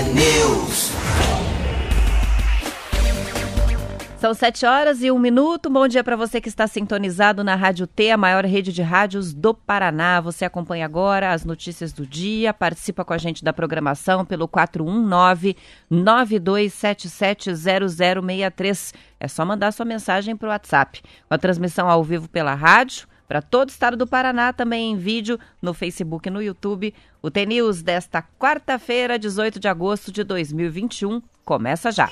T-News. São sete horas e um minuto. Bom dia para você que está sintonizado na Rádio T, a maior rede de rádios do Paraná. Você acompanha agora as notícias do dia, participa com a gente da programação pelo 419-9277-0063. É só mandar sua mensagem para o WhatsApp. Com a transmissão ao vivo pela rádio, para todo o estado do Paraná, também em vídeo no Facebook e no YouTube. O T-News desta quarta-feira, 18 de agosto de 2021, começa já.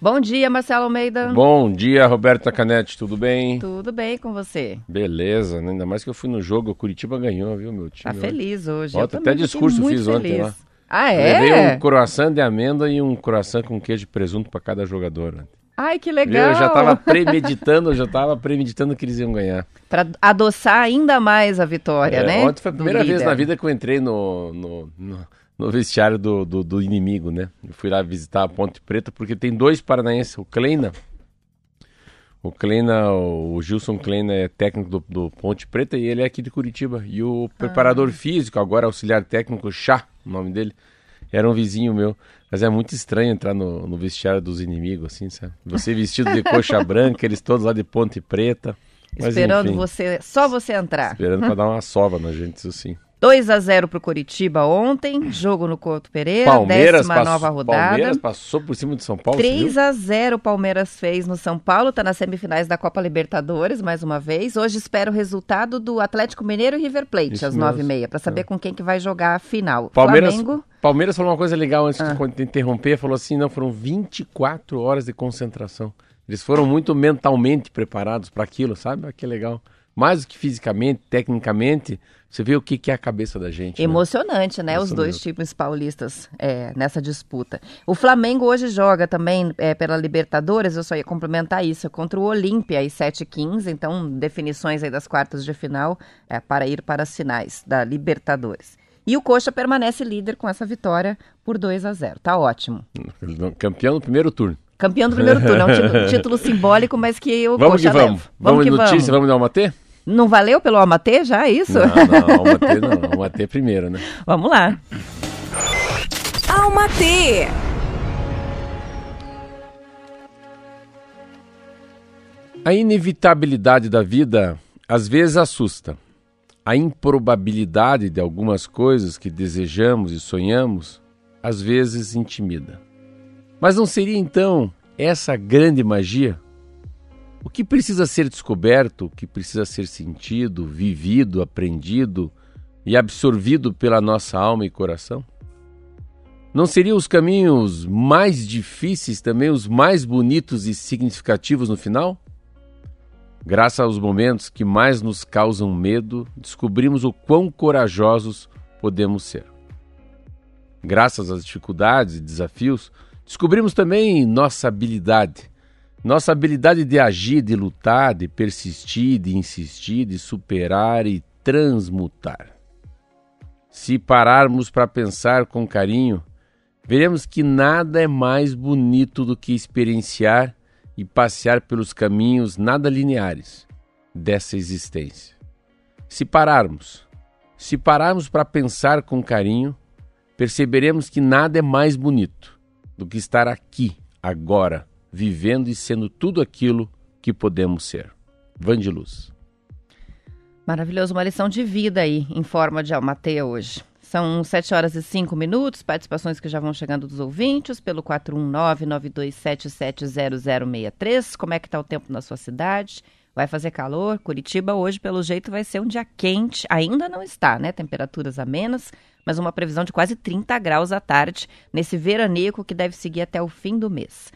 Bom dia, Marcelo Almeida. Bom dia, Roberta Canete, tudo bem? Tudo bem com você? Beleza, né? ainda mais que eu fui no jogo, o Curitiba ganhou, viu, meu time? Tá feliz hoje. Eu até discurso fiz muito ontem feliz. lá. Ah, Levei é? um croissant de amêndoa e um croissant com queijo e presunto para cada jogador. né? Ai, que legal. Eu já tava premeditando, eu já tava premeditando que eles iam ganhar. Pra adoçar ainda mais a vitória, É, né? Ontem foi a primeira vez na vida que eu entrei no, no, no- no vestiário do, do, do inimigo, né? Eu fui lá visitar a Ponte Preta porque tem dois paranaenses, o Kleina. O Kleina, o Gilson Kleina é técnico do, do Ponte Preta e ele é aqui de Curitiba. E o preparador Ah. físico, agora auxiliar técnico, Chá, o nome dele, era um vizinho meu. Mas é muito estranho entrar no, no vestiário dos inimigos, assim, sabe? Você vestido de coxa branca, eles todos lá de Ponte Preta. Mas, Esperando enfim, você, só você entrar. Esperando pra dar uma sova na gente, isso sim. 2 a 0 pro Curitiba ontem, jogo no Couto Pereira, Palmeiras, décima passou, nova rodada. Palmeiras passou por cima de São Paulo. você 3 viu? a 0 o Palmeiras fez no São Paulo, tá nas semifinais da Copa Libertadores mais uma vez. Hoje espera o resultado do Atlético Mineiro e River Plate Isso às mesmo. 9h30 para saber com quem que vai jogar a final. Palmeiras, Flamengo, Palmeiras falou uma coisa legal antes Ah. de interromper. Falou assim: não, foram 24 horas de concentração. Eles foram muito mentalmente preparados para aquilo, sabe? Que legal. Mais do que fisicamente, tecnicamente, você vê o que, que é a cabeça da gente. né? Emocionante, né? Os Isso dois times paulistas é, nessa disputa. O Flamengo hoje joga também é, pela Libertadores, eu só ia complementar isso, é contra o Olímpia às 7h15, então definições aí das quartas de final é, para ir para as finais da Libertadores. E o Coxa permanece líder com essa vitória por 2 a 0 Tá ótimo. Campeão no primeiro turno. Campeão do primeiro turno, é um título, título simbólico, mas que o Vamos Coxa que vamos. leva. Vamos, que em notícia, vamos dar uma T? Não valeu pelo Almatê já, é isso? Não, não, Alma T não. T primeiro, né? Vamos lá. Alma T. A inevitabilidade da vida às vezes assusta. A improbabilidade de algumas coisas que desejamos e sonhamos às vezes intimida. Mas não seria então essa grande magia? O que precisa ser descoberto, o que precisa ser sentido, vivido, aprendido e absorvido pela nossa alma e coração? Não seriam os caminhos mais difíceis também os mais bonitos e significativos no final? Graças aos momentos que mais nos causam medo, descobrimos o quão corajosos podemos ser. Graças às dificuldades e desafios, descobrimos também nossa habilidade. Nossa habilidade de agir, de lutar, de persistir, de insistir, de superar e transmutar. Se pararmos para pensar com carinho, veremos que nada é mais bonito do que experienciar e passear pelos caminhos nada lineares dessa existência. Se pararmos, se pararmos para pensar com carinho, perceberemos que nada é mais bonito do que estar aqui, agora, vivendo e sendo tudo aquilo que podemos ser. Vandiluz. Maravilhoso, uma lição de vida aí em forma de Almateia hoje. São 7 horas e 5 minutos, participações que já vão chegando dos ouvintes pelo 419-9277-0063. Como é que tá o tempo na sua cidade? Vai fazer calor? Curitiba hoje, pelo jeito, vai ser um dia quente. Ainda não está, né? Temperaturas amenas, mas uma previsão de quase 30 graus à tarde, nesse veranico que deve seguir até o fim do mês.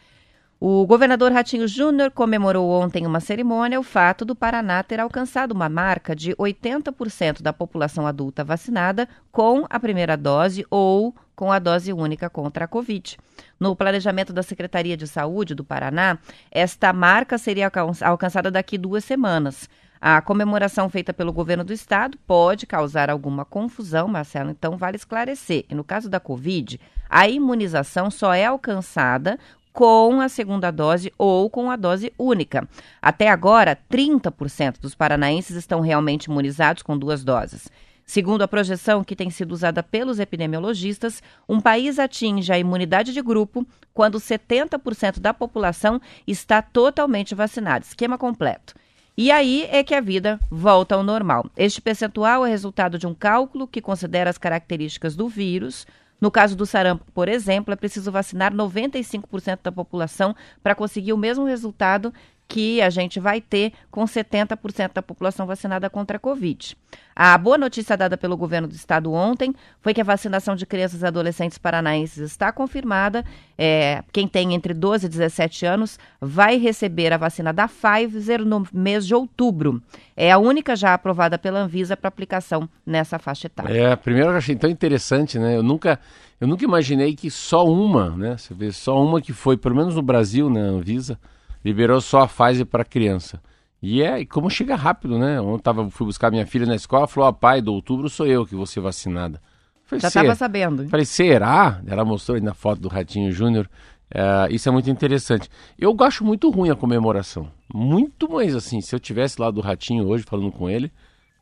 O governador Ratinho Júnior comemorou ontem em uma cerimônia o fato do Paraná ter alcançado uma marca de 80% da população adulta vacinada com a primeira dose ou com a dose única contra a Covid. No planejamento da Secretaria de Saúde do Paraná, esta marca seria alcançada daqui duas semanas. A comemoração feita pelo governo do estado pode causar alguma confusão, Marcelo, então vale esclarecer. E no caso da Covid, a imunização só é alcançada com a segunda dose ou com a dose única. Até agora, 30% dos paranaenses estão realmente imunizados com duas doses. Segundo a projeção que tem sido usada pelos epidemiologistas, um país atinge a imunidade de grupo quando 70% da população está totalmente vacinada, esquema completo. E aí é que a vida volta ao normal. Este percentual é resultado de um cálculo que considera as características do vírus, no caso do sarampo, por exemplo, é preciso vacinar 95% da população para conseguir o mesmo resultado que a gente vai ter com 70% da população vacinada contra a Covid. A boa notícia dada pelo governo do estado ontem foi que a vacinação de crianças e adolescentes paranaenses está confirmada. É, quem tem entre 12 e 17 anos vai receber a vacina da Pfizer no mês de outubro. É a única já aprovada pela Anvisa para aplicação nessa faixa etária. É, primeiro eu achei tão interessante, né? Eu nunca, eu nunca imaginei que só uma, né? Você vê, só uma que foi, pelo menos no Brasil, né, Anvisa, liberou só a Pfizer para criança. E é e como chega rápido, né? Ontem tava, fui buscar minha filha na escola, falou: ah, pai, do outubro sou eu que vou ser vacinada. Falei, Já estava sabendo. Falei, será? Ela mostrou aí na foto do Ratinho Júnior. Uh, isso é muito interessante. Eu acho muito ruim a comemoração. Muito mais assim. Se eu tivesse lá do Ratinho hoje falando com ele,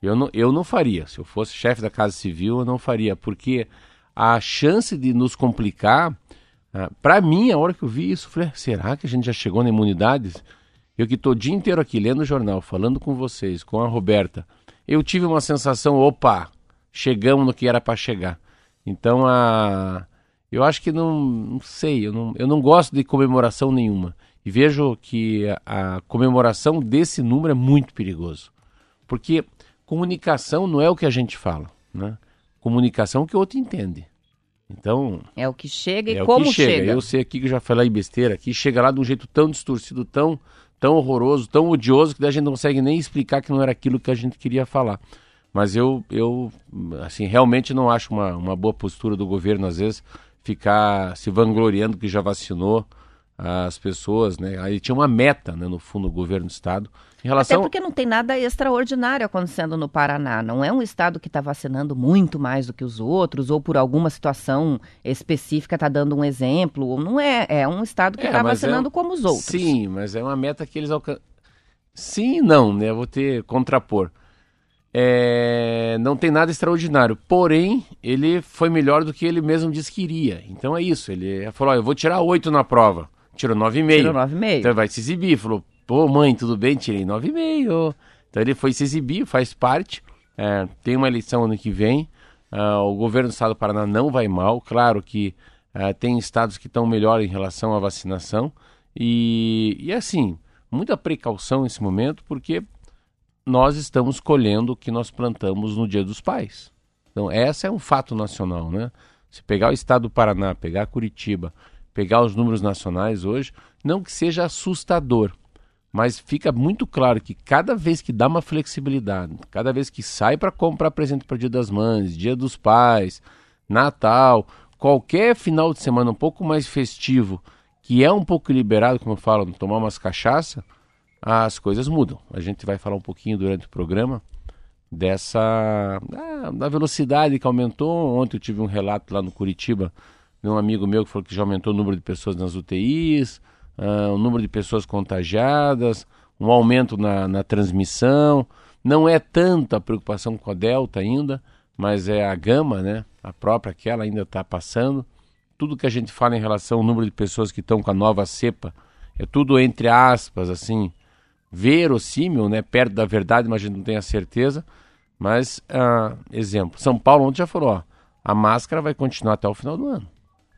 eu não, eu não faria. Se eu fosse chefe da Casa Civil, eu não faria. Porque a chance de nos complicar ah, para mim, a hora que eu vi isso, eu falei, será que a gente já chegou na imunidade? Eu que estou o dia inteiro aqui lendo o jornal, falando com vocês, com a Roberta, eu tive uma sensação, opa, chegamos no que era para chegar. Então, a... eu acho que não, não sei, eu não, eu não gosto de comemoração nenhuma. E vejo que a, a comemoração desse número é muito perigoso. Porque comunicação não é o que a gente fala, né? Comunicação é o que o outro entende. Então. É o que chega e é como chega. chega. Eu sei aqui que já falei besteira aqui, chega lá de um jeito tão distorcido, tão, tão horroroso, tão odioso, que a gente não consegue nem explicar que não era aquilo que a gente queria falar. Mas eu, eu assim, realmente não acho uma, uma boa postura do governo, às vezes, ficar se vangloriando que já vacinou as pessoas, né? Aí tinha uma meta, né, no fundo, do governo do estado. Em relação... Até porque não tem nada extraordinário acontecendo no Paraná. Não é um estado que está vacinando muito mais do que os outros, ou por alguma situação específica está dando um exemplo. Não é. É um estado que está é, tá vacinando é... como os outros. Sim, mas é uma meta que eles alcançam. Sim e não, né? Eu vou ter contrapor. É... não tem nada extraordinário. Porém, ele foi melhor do que ele mesmo disse que iria. Então é isso. Ele falou: eu vou tirar oito na prova. Tirou 9,5. Tirou 9,5. Então vai se exibir. Falou, pô, mãe, tudo bem? Tirei 9,5. Então ele foi se exibir, faz parte. É, tem uma eleição ano que vem. Uh, o governo do estado do Paraná não vai mal. Claro que uh, tem estados que estão melhor em relação à vacinação. E, e assim, muita precaução nesse momento, porque nós estamos colhendo o que nós plantamos no Dia dos Pais. Então, essa é um fato nacional, né? Se pegar o estado do Paraná, pegar Curitiba, pegar os números nacionais hoje, não que seja assustador, mas fica muito claro que cada vez que dá uma flexibilidade, cada vez que sai para comprar presente para Dia das Mães, Dia dos Pais, Natal, qualquer final de semana um pouco mais festivo, que é um pouco liberado, como eu falo, tomar umas cachaça, as coisas mudam. A gente vai falar um pouquinho durante o programa dessa ah, da velocidade que aumentou. Ontem eu tive um relato lá no Curitiba um amigo meu que falou que já aumentou o número de pessoas nas UTIs, uh, o número de pessoas contagiadas, um aumento na, na transmissão. Não é tanta preocupação com a Delta ainda, mas é a gama, né? A própria que ela ainda está passando. Tudo que a gente fala em relação ao número de pessoas que estão com a nova cepa é tudo entre aspas, assim, verossímil, né? Perto da verdade, mas a gente não tem a certeza. Mas, uh, exemplo, São Paulo ontem já falou, ó, a máscara vai continuar até o final do ano.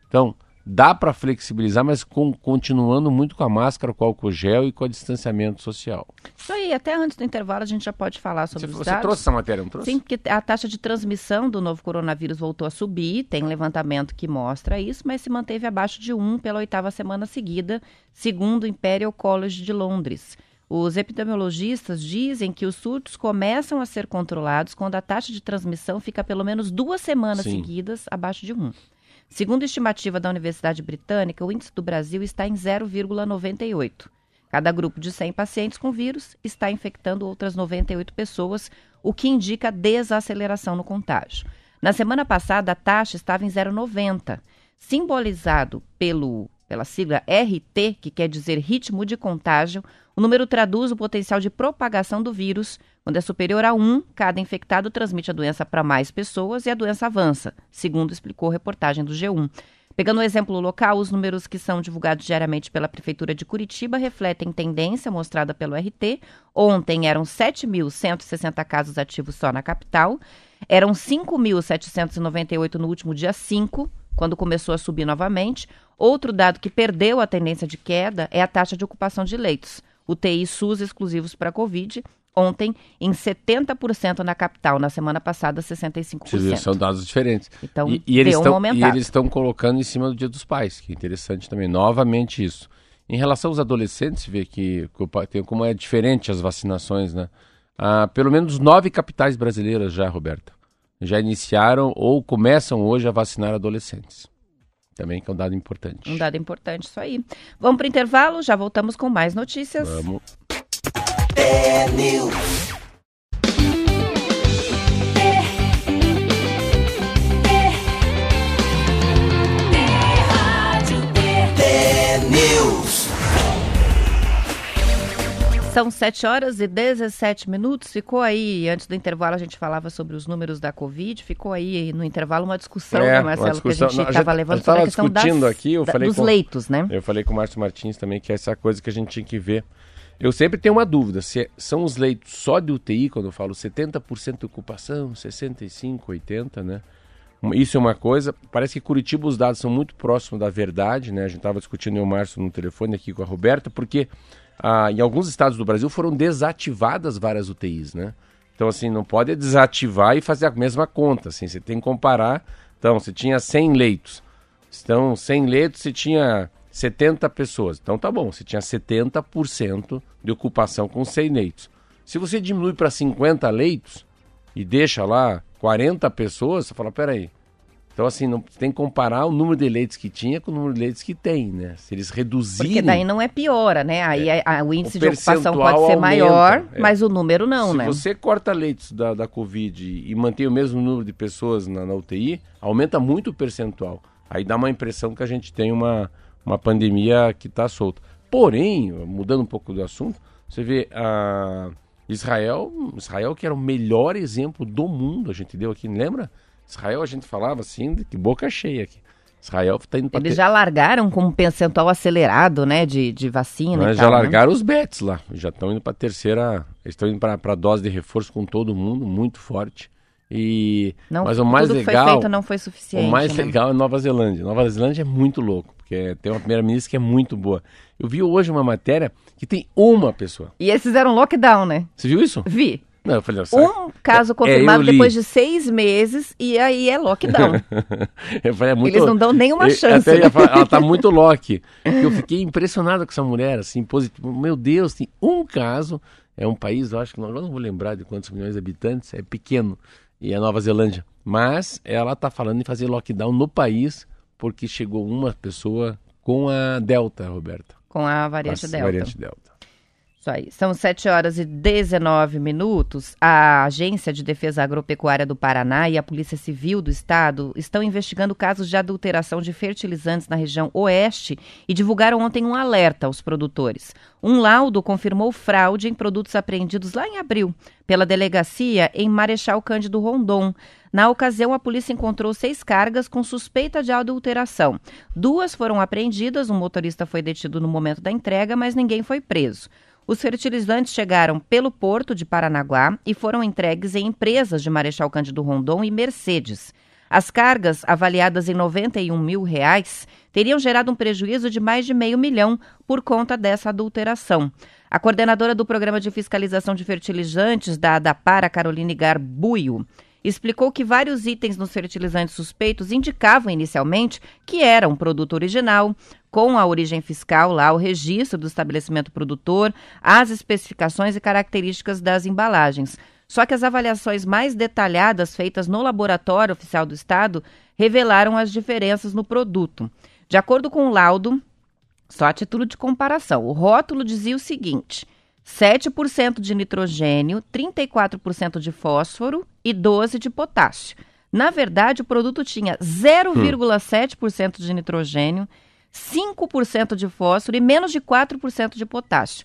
Então, dá para flexibilizar, mas com, continuando muito com a máscara, com o álcool gel e com o distanciamento social. Isso aí, até antes do intervalo a gente já pode falar sobre você, os você trouxe essa matéria, não trouxe? Sim, porque a taxa de transmissão do novo coronavírus voltou a subir, tem levantamento que mostra isso, mas se manteve abaixo de 1 pela oitava semana seguida, segundo o Imperial College de Londres. Os epidemiologistas dizem que os surtos começam a ser controlados quando a taxa de transmissão fica pelo menos duas semanas Sim. seguidas abaixo de 1. Segundo estimativa da Universidade Britânica, o índice do Brasil está em 0,98. Cada grupo de 100 pacientes com vírus está infectando outras 98 pessoas, o que indica desaceleração no contágio. Na semana passada, a taxa estava em 0,90, simbolizado pelo, pela sigla RT, que quer dizer ritmo de contágio. O número traduz o potencial de propagação do vírus. Quando é superior a 1, cada infectado transmite a doença para mais pessoas e a doença avança, segundo explicou a reportagem do G1. Pegando o exemplo local, os números que são divulgados diariamente pela Prefeitura de Curitiba refletem tendência mostrada pelo RT. Ontem eram 7.160 casos ativos só na capital, eram 5.798 no último dia 5, quando começou a subir novamente. Outro dado que perdeu a tendência de queda é a taxa de ocupação de leitos. UTI SUS exclusivos para Covid, ontem em 70% na capital, na semana passada 65%. Vocês viram, São dados diferentes. Então, e, e eles estão, e eles estão colocando em cima do Dia dos Pais, que é interessante também. Novamente isso. Em relação aos adolescentes, vê que, que como é diferente as vacinações, né? Ah, pelo menos nove capitais brasileiras já, Roberta, já iniciaram ou começam hoje a vacinar adolescentes. Também que é um dado importante. Um dado importante, isso aí. Vamos para o intervalo, já voltamos com mais notícias. Vamos. News. São 7 horas e 17 minutos. Ficou aí, antes do intervalo, a gente falava sobre os números da Covid. Ficou aí no intervalo uma discussão, É, né, Marcelo, discussão. que a gente a estava levando sobre a questão das, aqui, eu da- falei dos com- leitos, né? Eu falei com o Márcio Martins também que essa coisa que a gente tinha que ver. Eu sempre tenho uma dúvida, se são os leitos só de UTI, quando eu falo 70% de ocupação, 65, 80, né? Isso é uma coisa. Parece que Curitiba os dados são muito próximos da verdade, né? A gente estava discutindo eu o Márcio no telefone aqui com a Roberta, porque ah, em alguns estados do Brasil foram desativadas várias UTIs, né? Então, assim, não pode desativar e fazer a mesma conta, assim, você tem que comparar. Então, você tinha 100 leitos, então, 100 leitos, você tinha 70 pessoas. Então, tá bom, você tinha 70% de ocupação com 100 leitos. Se você diminui para 50 leitos e deixa lá 40 pessoas, você fala, peraí. Então, assim, não, tem que comparar o número de leitos que tinha com o número de leitos que tem, né? Se eles reduzirem... Porque daí não é piora, né? Aí a- a- o índice de ocupação pode ser aumenta, maior, é. mas o número não, Se né? você corta leitos da, da Covid e mantém o mesmo número de pessoas na, na UTI, aumenta muito o percentual. Aí dá uma impressão que a gente tem uma, uma pandemia que está solta. Porém, mudando um pouco do assunto, você vê a Israel, Israel que era o melhor exemplo do mundo, a gente deu aqui, lembra? Israel a gente falava assim, de que boca cheia aqui. Israel está indo para Eles já largaram com um percentual acelerado, né, de, de vacina Mas tal, já né? largaram os bets lá. Já estão indo para a terceira. Estão indo para a dose de reforço com todo mundo, muito forte. E Não, mas o mais tudo legal, foi feito não foi suficiente, o mais né? legal é Nova Zelândia. Nova Zelândia é muito louco, porque tem uma primeira-ministra que é muito boa. Eu vi hoje uma matéria que tem uma pessoa. E eles fizeram lockdown, né? Você viu isso? Vi. Não, falei? Um caso É, confirmado eu li. depois de seis meses e aí é lockdown. Eu falei, é muito... Eles não dão nenhuma Eu chance. Até né? falar, ela tá muito Loki. Eu fiquei impressionado com essa mulher, assim, positivo. Meu Deus, tem um caso. É um país, eu acho que agora não vou lembrar de quantos milhões de habitantes, é pequeno. E é Nova Zelândia. Mas ela tá falando em fazer lockdown no país porque chegou uma pessoa com a Delta, Roberta. Com a variante Com a Delta. Variante Delta. Isso aí. São 7 horas e 19 minutos. A Agência de Defesa Agropecuária do Paraná e a Polícia Civil do Estado estão investigando casos de adulteração de fertilizantes na região oeste e divulgaram ontem um alerta aos produtores. Um laudo confirmou fraude em produtos apreendidos lá em abril pela delegacia em Marechal Cândido Rondon. Na ocasião, a polícia encontrou seis cargas com suspeita de adulteração. Duas foram apreendidas, um motorista foi detido no momento da entrega, mas ninguém foi preso. Os fertilizantes chegaram pelo porto de Paranaguá e foram entregues em empresas de Marechal Cândido Rondon e Mercedes. As cargas, avaliadas em 91 mil reais, teriam gerado um prejuízo de mais de meio milhão por conta dessa adulteração. A coordenadora do Programa de Fiscalização de Fertilizantes da ADAPAR, Caroline Garbuio, explicou que vários itens nos fertilizantes suspeitos indicavam inicialmente que era um produto original, com a origem fiscal lá, o registro do estabelecimento produtor, as especificações e características das embalagens. Só que as avaliações mais detalhadas feitas no Laboratório Oficial do Estado revelaram as diferenças no produto. De acordo com o laudo, só a título de comparação, o rótulo dizia o seguinte: 7% de nitrogênio, 34% de fósforo e 12% de potássio. Na verdade, o produto tinha 0,7% de nitrogênio, 5% de fósforo e menos de 4% de potássio.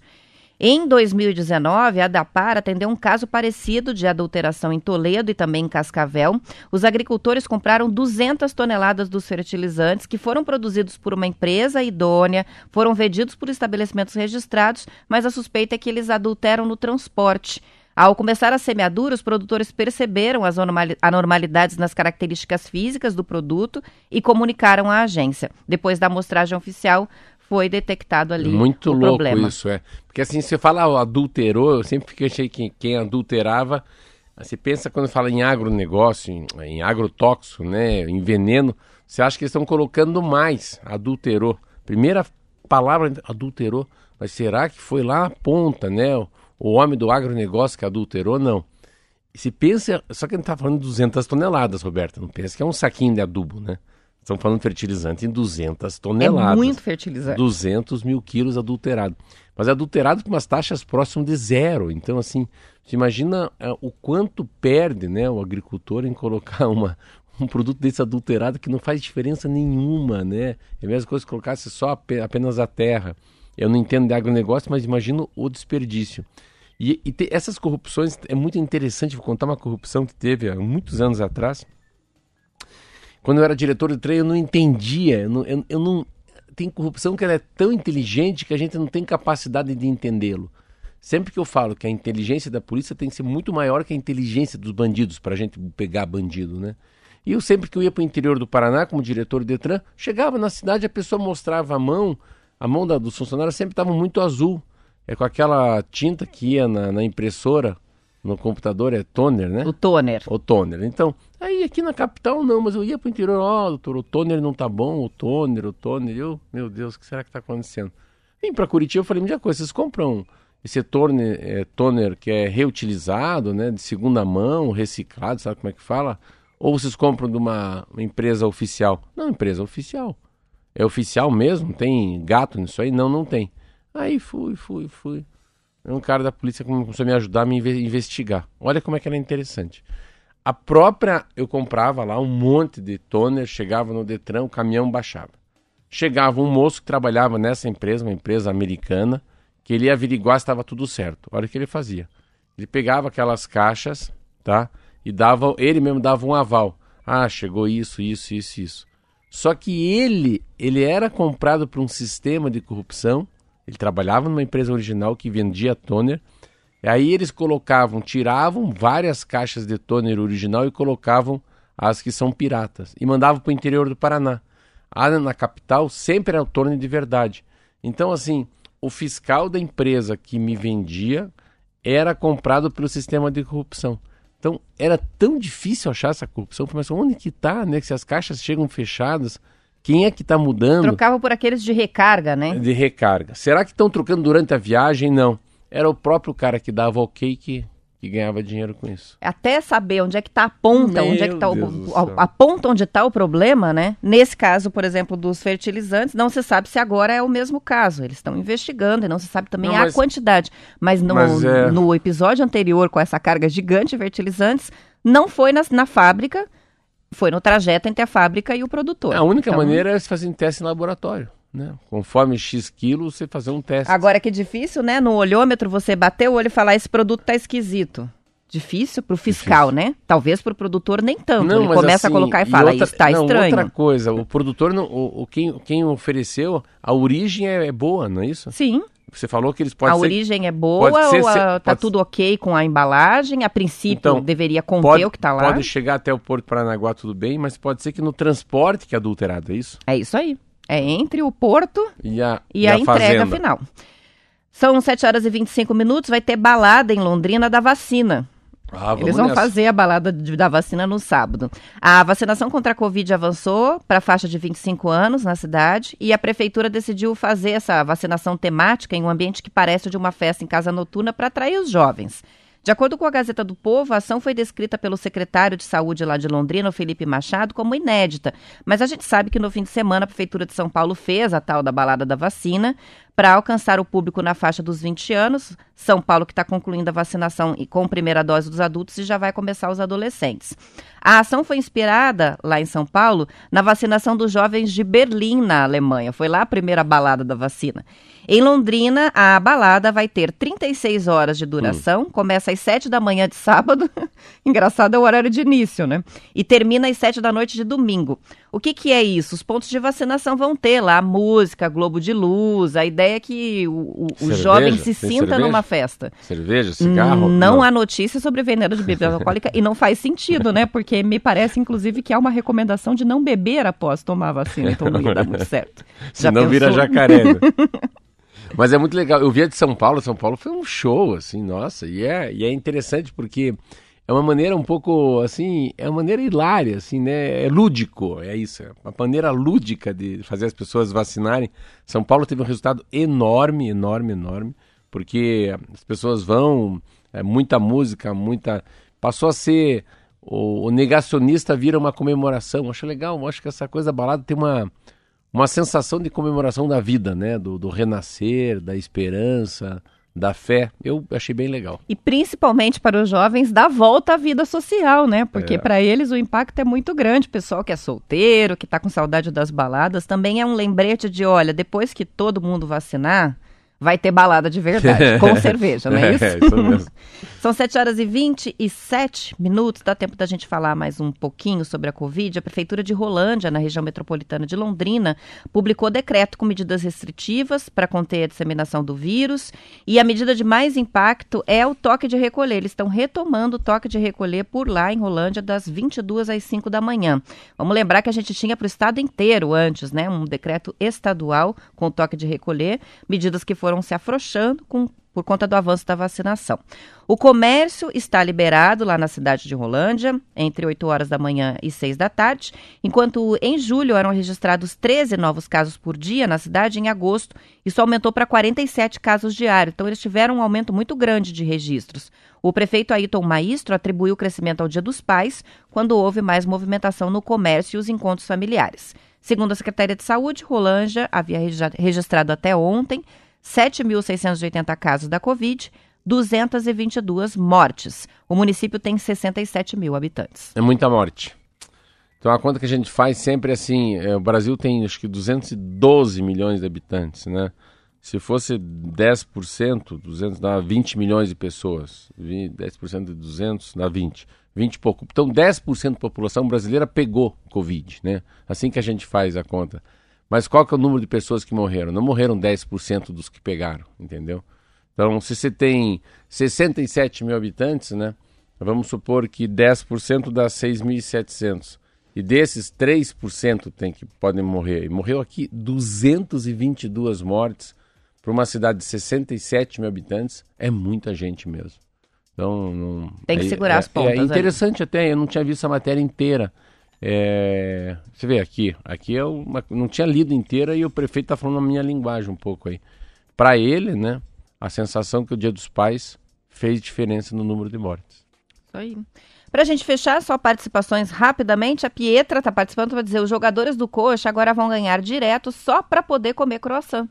Em 2019, a Dapar atendeu um caso parecido de adulteração em Toledo e também em Cascavel. Os agricultores compraram 200 toneladas dos fertilizantes que foram produzidos por uma empresa idônea, foram vendidos por estabelecimentos registrados, mas a suspeita é que eles adulteram no transporte. Ao começar a semeadura, os produtores perceberam as anormalidades nas características físicas do produto e comunicaram à agência. Depois da amostragem oficial, foi detectado ali Muito o louco problema. isso, é. Porque assim, você fala ah, adulterou, eu sempre fiquei achei que quem adulterava, você pensa quando fala em agronegócio, em, em agrotóxico, né, em veneno, você acha que eles estão colocando mais, adulterou. Primeira palavra, adulterou, mas será que foi lá a ponta, né, o, homem do agronegócio que adulterou? Não. Se pensa, só que a gente está falando de 200 toneladas, Roberta, não pensa que é um saquinho de adubo, né? Estamos falando de fertilizante em 200 toneladas. É muito fertilizante. 200 mil quilos adulterado. Mas é adulterado com umas taxas próximas de zero. Então, assim, você imagina é, o quanto perde né, o agricultor em colocar uma, um produto desse adulterado que não faz diferença nenhuma, né? É a mesma coisa que colocasse só apenas a terra. Eu não entendo de agronegócio, mas imagino o desperdício. E, e te, essas corrupções, é muito interessante, vou contar uma corrupção que teve há muitos anos atrás, quando eu era diretor de trem, eu não entendia. Eu não, eu, eu não, tem corrupção que ela é tão inteligente que a gente não tem capacidade de entendê-lo. Sempre que eu falo que a inteligência da polícia tem que ser muito maior que a inteligência dos bandidos para a gente pegar bandido, né? E eu sempre que eu ia para o interior do Paraná como diretor do Detran, chegava na cidade a pessoa mostrava a mão, a mão da, dos funcionários sempre estava muito azul, é com aquela tinta que ia na, na impressora no computador é toner, né? O toner. O toner. Então, aí aqui na capital não, mas eu ia para o interior, ó, oh, doutor, o toner não tá bom, o toner, o toner. Eu, meu Deus, o que será que está acontecendo? Vim para Curitiba, eu falei, já coisa, vocês compram esse toner, é, toner que é reutilizado, né, de segunda mão, reciclado, sabe como é que fala? Ou vocês compram de uma, uma empresa oficial? Não, empresa oficial. É oficial mesmo? Tem gato nisso aí? Não, não tem. Aí fui, fui, fui um cara da polícia começou a me ajudar a me investigar. Olha como é que era interessante. A própria, eu comprava lá um monte de toner, chegava no Detran, o caminhão baixava. Chegava um moço que trabalhava nessa empresa, uma empresa americana, que ele ia averiguar se estava tudo certo. Olha o que ele fazia. Ele pegava aquelas caixas, tá? E dava, ele mesmo dava um aval. Ah, chegou isso, isso, isso, isso. Só que ele, ele era comprado por um sistema de corrupção ele trabalhava numa empresa original que vendia toner. E aí eles colocavam, tiravam várias caixas de toner original e colocavam as que são piratas. E mandavam para o interior do Paraná. A na capital sempre era o toner de verdade. Então, assim, o fiscal da empresa que me vendia era comprado pelo sistema de corrupção. Então, era tão difícil achar essa corrupção. Mas onde que está, né? Se as caixas chegam fechadas, quem é que está mudando? Trocava por aqueles de recarga, né? De recarga. Será que estão trocando durante a viagem? Não. Era o próprio cara que dava ok que, que ganhava dinheiro com isso. Até saber onde é que está a ponta, Meu onde é que está o, a, a, ponta onde está o problema, né? Nesse caso, por exemplo, dos fertilizantes, não se sabe se agora é o mesmo caso. Eles estão investigando e não se sabe também não, mas, a quantidade. Mas no, mas é... no episódio anterior, com essa carga gigante de fertilizantes, não foi na, na fábrica foi no trajeto entre a fábrica e o produtor. A única então, maneira é se fazer um teste em laboratório. Né? Conforme X quilos, você fazer um teste. Agora que difícil, né? No olhômetro, você bater o olho e falar: esse produto tá esquisito. Difícil para o fiscal, difícil. né? Talvez para o produtor nem tanto. Não, Ele começa assim, a colocar e fala, outra, isso está estranho. Outra coisa, o produtor, não, o, o, quem, quem ofereceu, a origem é, é boa, não é isso? Sim. Você falou que eles podem A ser... origem é boa ser, ou a, tá tudo ok com a embalagem? A princípio então, deveria conter pode, o que está lá? Pode chegar até o Porto Paranaguá tudo bem, mas pode ser que no transporte que é adulterado, é isso? É isso aí. É entre o porto E a, e, a, entrega fazenda? final. São 7 horas e 25 minutos, vai ter balada em Londrina da vacina. Ah, Eles vão nessa. fazer a balada de- da vacina no sábado. A vacinação contra a Covid avançou para a faixa de 25 anos na cidade e a prefeitura decidiu fazer essa vacinação temática em um ambiente que parece de uma festa em casa noturna para atrair os jovens. De acordo com a Gazeta do Povo, a ação foi descrita pelo secretário de Saúde lá de Londrina, o Felipe Machado, como inédita. Mas a gente sabe que no fim de semana a Prefeitura de São Paulo fez a tal da balada da vacina para alcançar o público na faixa dos 20 anos. São Paulo que está concluindo a vacinação e com primeira dose dos adultos e já vai começar os adolescentes. A ação foi inspirada, lá em São Paulo, na vacinação dos jovens de Berlim, na Alemanha. Foi lá a primeira balada da vacina. Em Londrina, a balada vai ter 36 horas de duração, começa às 7 da manhã de sábado, engraçado é o horário de início, né? E termina às 7 da noite de domingo. O que, que é isso? Os pontos de vacinação vão ter lá música, globo de luz, a ideia é que o, o- o Cerveja? jovem se sinta cerveja? numa festa. Cerveja, cigarro? Não, há notícia sobre veneno de bebida alcoólica e não faz sentido, né? Porque me parece, inclusive, que há uma recomendação de não beber após tomar a vacina, então não ia dar muito certo. Já Senão vira jacaré. né? Mas é muito legal. Eu via de São Paulo, São Paulo foi um show, assim, nossa. E é, e é interessante porque é uma maneira um pouco, assim, é uma maneira hilária, assim, né? É lúdico, é isso. É uma maneira lúdica de fazer as pessoas vacinarem. São Paulo teve um resultado enorme, enorme, enorme, porque as pessoas vão, é, muita música, muita... Passou a ser... O, o negacionista vira uma comemoração. Acho legal, acho que essa coisa da balada tem uma uma sensação de comemoração da vida, né? Do, do renascer, da esperança, da fé. Eu achei bem legal. E principalmente para os jovens, dá volta à vida social, né? Porque É. para eles o impacto é muito grande. O pessoal que é solteiro, que está com saudade das baladas, também é um lembrete de, olha, depois que todo mundo vacinar, vai ter balada de verdade, com cerveja, não é isso? É, isso mesmo. São 7 horas e 27 minutos. Dá tempo da gente falar mais um pouquinho sobre a Covid. A Prefeitura de Rolândia, na região metropolitana de Londrina, publicou decreto com medidas restritivas para conter a disseminação do vírus. E a medida de mais impacto é o toque de recolher. Eles estão retomando o toque de recolher por lá em Rolândia, das 22 às 5 da manhã. Vamos lembrar que a gente tinha para o estado inteiro antes, né? Um decreto estadual com o toque de recolher, medidas que foram se afrouxando com por conta do avanço da vacinação. O comércio está liberado lá na cidade de Rolândia, entre 8 horas da manhã e 6 da tarde, enquanto em julho eram registrados 13 novos casos por dia na cidade, em agosto isso aumentou para 47 casos diários. Então eles tiveram um aumento muito grande de registros. O prefeito Ayrton Maistro atribuiu o crescimento ao Dia dos Pais, quando houve mais movimentação no comércio e os encontros familiares. Segundo a Secretaria de Saúde, Rolândia havia registrado até ontem 7.680 casos da Covid, 222 mortes. O município tem 67 mil habitantes. É muita morte. Então a conta que a gente faz sempre é assim, é, o Brasil tem acho que 212 milhões de habitantes, né? Se fosse 10%, 200 dá 20 milhões de pessoas. Vi- 10% de 200 dá 20. 20 e pouco. Então 10% da população brasileira pegou Covid, né? Assim que a gente faz a conta. Mas qual que é o número de pessoas que morreram? Não morreram 10% dos que pegaram, entendeu? Então, se você tem 67 mil habitantes, né? Vamos supor que 10% dá 6.700. E desses, 3% tem que podem morrer. E morreu aqui 222 mortes para uma cidade de 67 mil habitantes. É muita gente mesmo. Então, não... Tem que é- segurar é- as pontas É ali. interessante até, eu não tinha visto a matéria inteira. É, Você vê aqui, aqui eu uma- não tinha lido inteira e o prefeito está falando a minha linguagem um pouco aí. Para ele, né, a sensação que o Dia dos Pais fez diferença no número de mortes. Isso aí. Pra gente fechar, só participações rapidamente. A Pietra está participando para dizer os jogadores do Coxa agora vão ganhar direto só para poder comer croissant.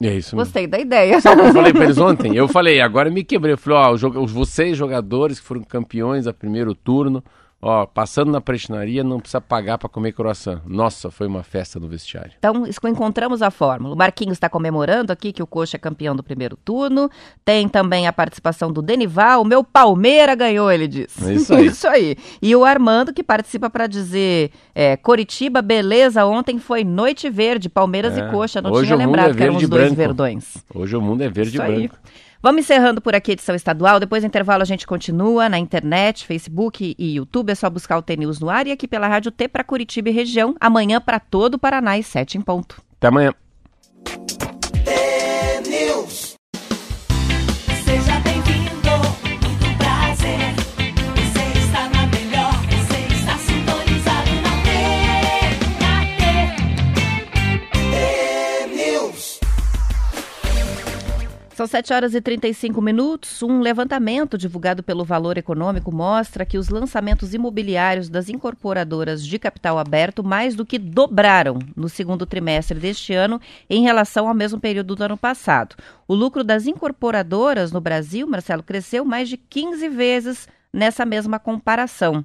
É isso mesmo. Gostei da ideia. Sabe o que eu falei pra eles ontem? Eu falei, agora me quebrei. Eu falei, ó, os- vocês jogadores que foram campeões a primeiro turno, ó, passando na prestinaria, não precisa pagar pra comer croissant. Nossa, foi uma festa no vestiário. Então, encontramos a fórmula. O Marquinhos está comemorando aqui que o Coxa é campeão do primeiro turno. Tem também a participação do Denival. O meu Palmeira ganhou, ele diz. É isso aí. isso aí. E o Armando, que participa para dizer: é, Coritiba, beleza, ontem foi Noite Verde, Palmeiras É, e Coxa. Não hoje tinha mundo lembrado é que eram os dois branco. verdões. Hoje o mundo é verde Isso e aí. Vamos encerrando por aqui a edição estadual. Depois do intervalo a gente continua na internet, Facebook e YouTube. É só buscar o T-News no ar e aqui pela Rádio T para Curitiba e região. Amanhã para todo o Paraná, às 7 em ponto. Até amanhã. São 7 horas e 35 minutos. Um levantamento divulgado pelo Valor Econômico mostra que os lançamentos imobiliários das incorporadoras de capital aberto mais do que dobraram no segundo trimestre deste ano em relação ao mesmo período do ano passado. O lucro das incorporadoras no Brasil, Marcelo, cresceu mais de 15 vezes nessa mesma comparação.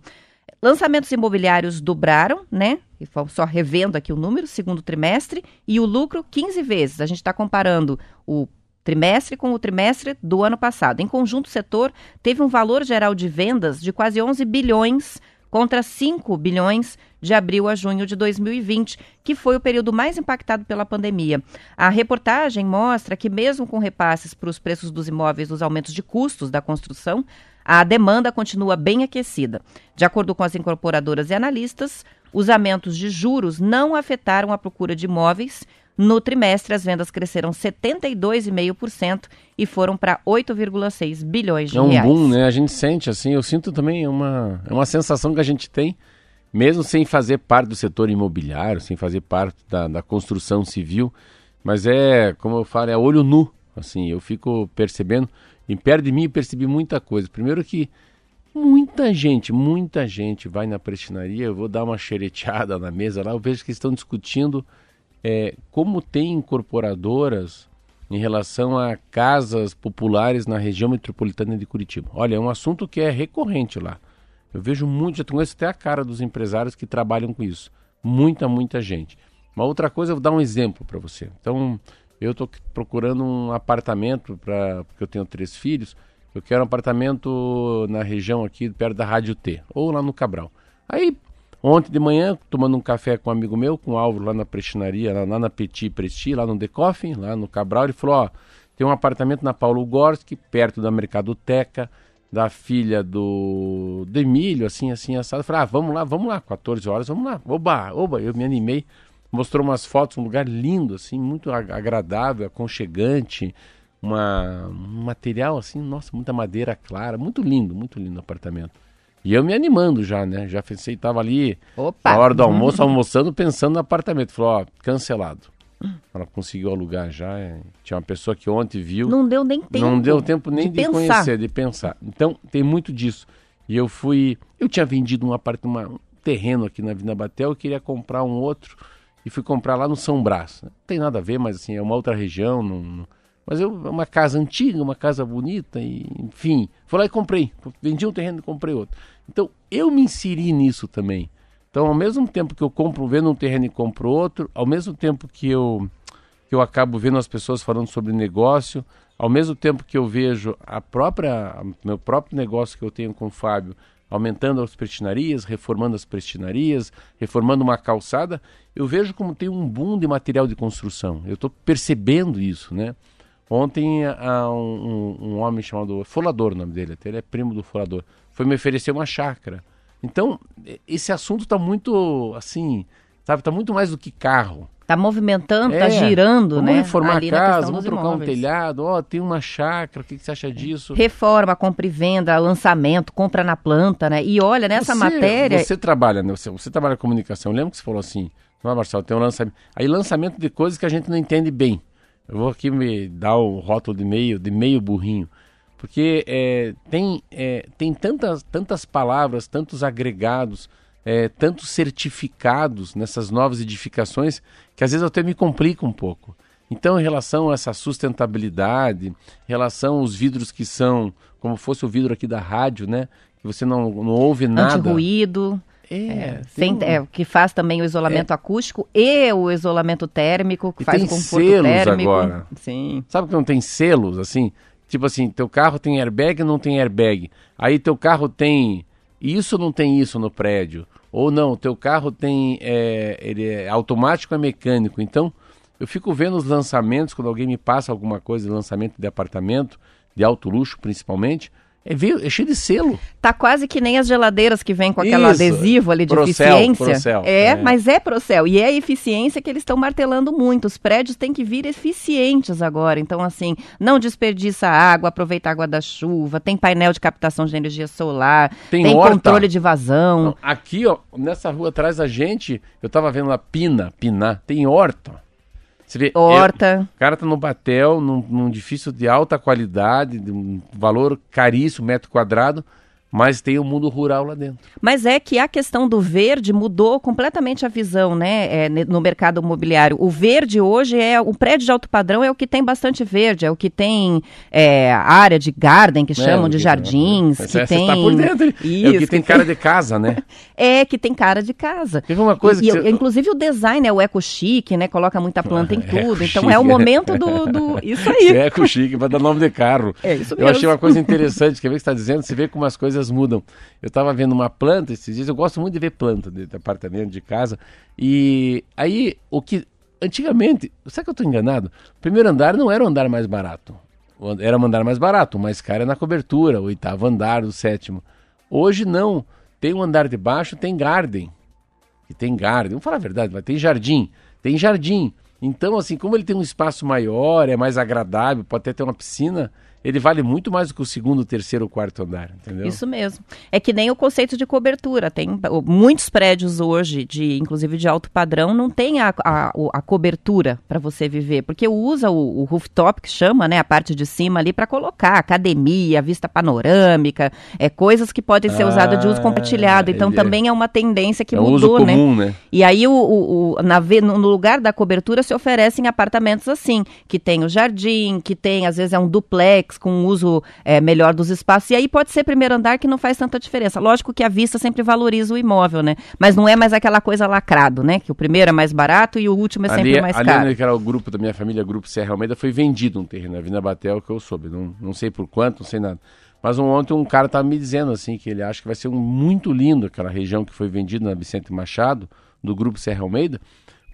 Lançamentos imobiliários dobraram, né? E só revendo aqui o número, segundo trimestre, e o lucro 15 vezes. A gente está comparando o trimestre com o trimestre do ano passado. Em conjunto, o setor teve um valor geral de vendas de quase 11 bilhões contra 5 bilhões de abril a junho de 2020, que foi o período mais impactado pela pandemia. A reportagem mostra que, mesmo com repasses para os preços dos imóveis dos aumentos de custos da construção, a demanda continua bem aquecida. De acordo com as incorporadoras e analistas, os aumentos de juros não afetaram a procura de imóveis no trimestre, as vendas cresceram 72,5% e foram para 8,6 bilhões de reais. É um boom, né? A gente sente assim, eu sinto também uma, é uma sensação que a gente tem, mesmo sem fazer parte do setor imobiliário, sem fazer parte da, da construção civil, mas é, como eu falo, é olho nu, assim, eu fico percebendo, em perto de mim eu percebi muita coisa. Primeiro que muita gente, muita gente vai na prestinaria, eu vou dar uma xereteada na mesa lá, eu vejo que estão discutindo é, como tem incorporadoras em relação a casas populares na região metropolitana de Curitiba. Olha, é um assunto que é recorrente lá. Eu vejo muito, já conheço até a cara dos empresários que trabalham com isso. Muita, muita gente. Uma outra coisa, eu vou dar um exemplo para você. Então, eu estou procurando um apartamento para porque eu tenho três filhos. Eu quero um apartamento na região aqui perto da Rádio T ou lá no Cabral. Aí Ontem de manhã, tomando um café com um amigo meu, com o Álvaro lá na prestinaria, lá, lá na Petit Presti, lá no The Coffee, lá no Cabral, ele falou, ó, tem um apartamento na Paulo Gorski, perto da Mercadoteca, da filha do, do Emílio, assim, assim, assado. Eu falei, ah, vamos lá, vamos lá, 14 horas, vamos lá. Oba, oba, eu me animei. Mostrou umas fotos, um lugar lindo, assim, muito agradável, aconchegante, uma, um material, assim, nossa, muita madeira clara, muito lindo, muito lindo o apartamento. E eu me animando já, né? Já pensei, tava ali Opa. na hora do almoço, almoçando, pensando no apartamento. Falou, ó, cancelado. Ela conseguiu alugar já. É, tinha uma pessoa que ontem viu. Não deu nem tempo. Não deu tempo nem de, de conhecer, de pensar. Então, tem muito disso. E eu fui. Eu tinha vendido um apartamento, um terreno aqui na Vina Batel, eu queria comprar um outro. E fui comprar lá no São Brás. Não tem nada a ver, mas assim, é uma outra região. Não, mas eu, uma casa antiga, uma casa bonita, e, enfim. Fui lá e comprei. Vendi um terreno e comprei outro. Então, eu me inseri nisso também. Então, ao mesmo tempo que eu compro, vendo um terreno e compro outro, ao mesmo tempo que eu, que eu acabo vendo as pessoas falando sobre negócio, ao mesmo tempo que eu vejo a própria, meu próprio negócio que eu tenho com o Fábio aumentando as prestinarias, reformando as prestinarias, reformando uma calçada, eu vejo como tem um boom de material de construção. Eu estou percebendo isso, né? Ontem um, um, homem chamado Folador, o nome dele, até ele é primo do Folador, foi me oferecer uma chácara. Então, esse assunto está muito, assim, sabe, está muito mais do que carro. Está movimentando, está é, girando, vamos né? reformar a casa, vamos trocar imóveis. um telhado, ó, oh, tem uma chácara, o que, que, você acha disso? Reforma, compra e venda, lançamento, compra na planta, né? E olha, nessa você, matéria... Você trabalha, né? Você, você trabalha comunicação, lembra que você falou assim, não é, Marcelo, tem um lançamento... Aí lançamento de coisas que a gente não entende bem. Eu vou aqui me dar o rótulo de meio, de meio burrinho, porque é, tem, é, tem tantas, tantas palavras, tantos agregados, é, tantos certificados nessas novas edificações que às vezes até me complico um pouco. Então, em relação a essa sustentabilidade, em relação aos vidros que são, como fosse o vidro aqui da rádio, né? Que você não, não ouve nada. Anti-ruído. É, é, sem, um... é, que faz também o isolamento é. acústico e o isolamento térmico, que e faz tem conforto selos térmico. agora. Sim. Sabe que não tem selos, assim? Tipo assim, teu carro tem airbag não tem airbag. Aí teu carro tem isso não tem isso no prédio. Ou não, teu carro tem é, ele é automático ou é mecânico. Então, eu fico vendo os lançamentos, quando alguém me passa alguma coisa de lançamento de apartamento, de alto luxo principalmente, é, veio, é cheio de selo. Tá quase que nem as geladeiras que vem com aquele Isso. adesivo ali de Procel, eficiência. Procel, é, é. mas é Procel. E é a eficiência que eles estão martelando muito. Os prédios têm que vir eficientes agora. Então, assim, não desperdiça água, aproveita a água da chuva, tem painel de captação de energia solar, Tem tem, controle de vazão. Não, aqui, ó, nessa rua atrás da gente, eu tava vendo lá Pina, Piná, tem horta. Você vê, Horta. O cara tá no batel, num, num edifício de alta qualidade, de um valor caríssimo, metro quadrado, mas tem o mundo rural lá dentro. Mas é que a questão do verde mudou completamente a visão, né, é, no mercado imobiliário. O verde hoje é o prédio de alto padrão é o que tem bastante verde, é o que tem é, área de garden que chamam É, de o que- jardins, que essa tem tá por dentro. hein? é o Isso, que tem que cara de casa, né? é que tem cara de casa. Teve uma coisa E- que e, você- Inclusive o design é o eco chique, né? Coloca muita planta em É, tudo. Então é o é. momento do, do- isso aí. É com chique, vai dar nome de carro. É isso Eu mesmo. achei uma coisa interessante, quer ver o que você está dizendo? Você vê como as coisas mudam. Eu estava vendo uma planta esses dias, eu gosto muito de ver planta de, de apartamento, de casa. E aí, o que. Antigamente, será que eu estou enganado? O primeiro andar não era o andar mais barato. Era o andar mais barato, o mais caro é na cobertura, o oitavo andar, o sétimo. Hoje não. Tem um andar de baixo, tem garden. E tem garden, vamos falar a verdade, mas tem jardim. Tem jardim. Então, assim, como ele tem um espaço maior, é mais agradável, pode até ter uma piscina, ele vale muito mais do que o segundo, terceiro ou quarto andar, entendeu? Isso mesmo. É que nem o conceito de cobertura. Tem muitos prédios hoje, de inclusive de alto padrão, não tem a, a, a cobertura para você viver, porque usa o, o rooftop que chama, né, a parte de cima ali para colocar academia, vista panorâmica, é coisas que podem ser usadas de uso Ah, compartilhado. Então é- também é uma tendência que é um uso mudou, né? comum, né? E aí, o, o- o- na no lugar da cobertura, se oferecem apartamentos assim, que tem o jardim, que tem, às vezes, é um duplex com um uso é, melhor dos espaços. E aí pode ser primeiro andar que não faz tanta diferença. Lógico que a vista sempre valoriza o imóvel, né? Mas não é mais aquela coisa lacrado, né? Que o primeiro é mais barato e o último é sempre ali, mais ali caro. onde que era o grupo da minha família, Grupo Serra Almeida, foi vendido um terreno na Vina Batel, que eu soube. Não, não sei por quanto, não sei nada. Mas ontem um cara estava me dizendo assim que ele acha que vai ser um muito lindo aquela região que foi vendida na Vicente Machado, do Grupo Serra Almeida,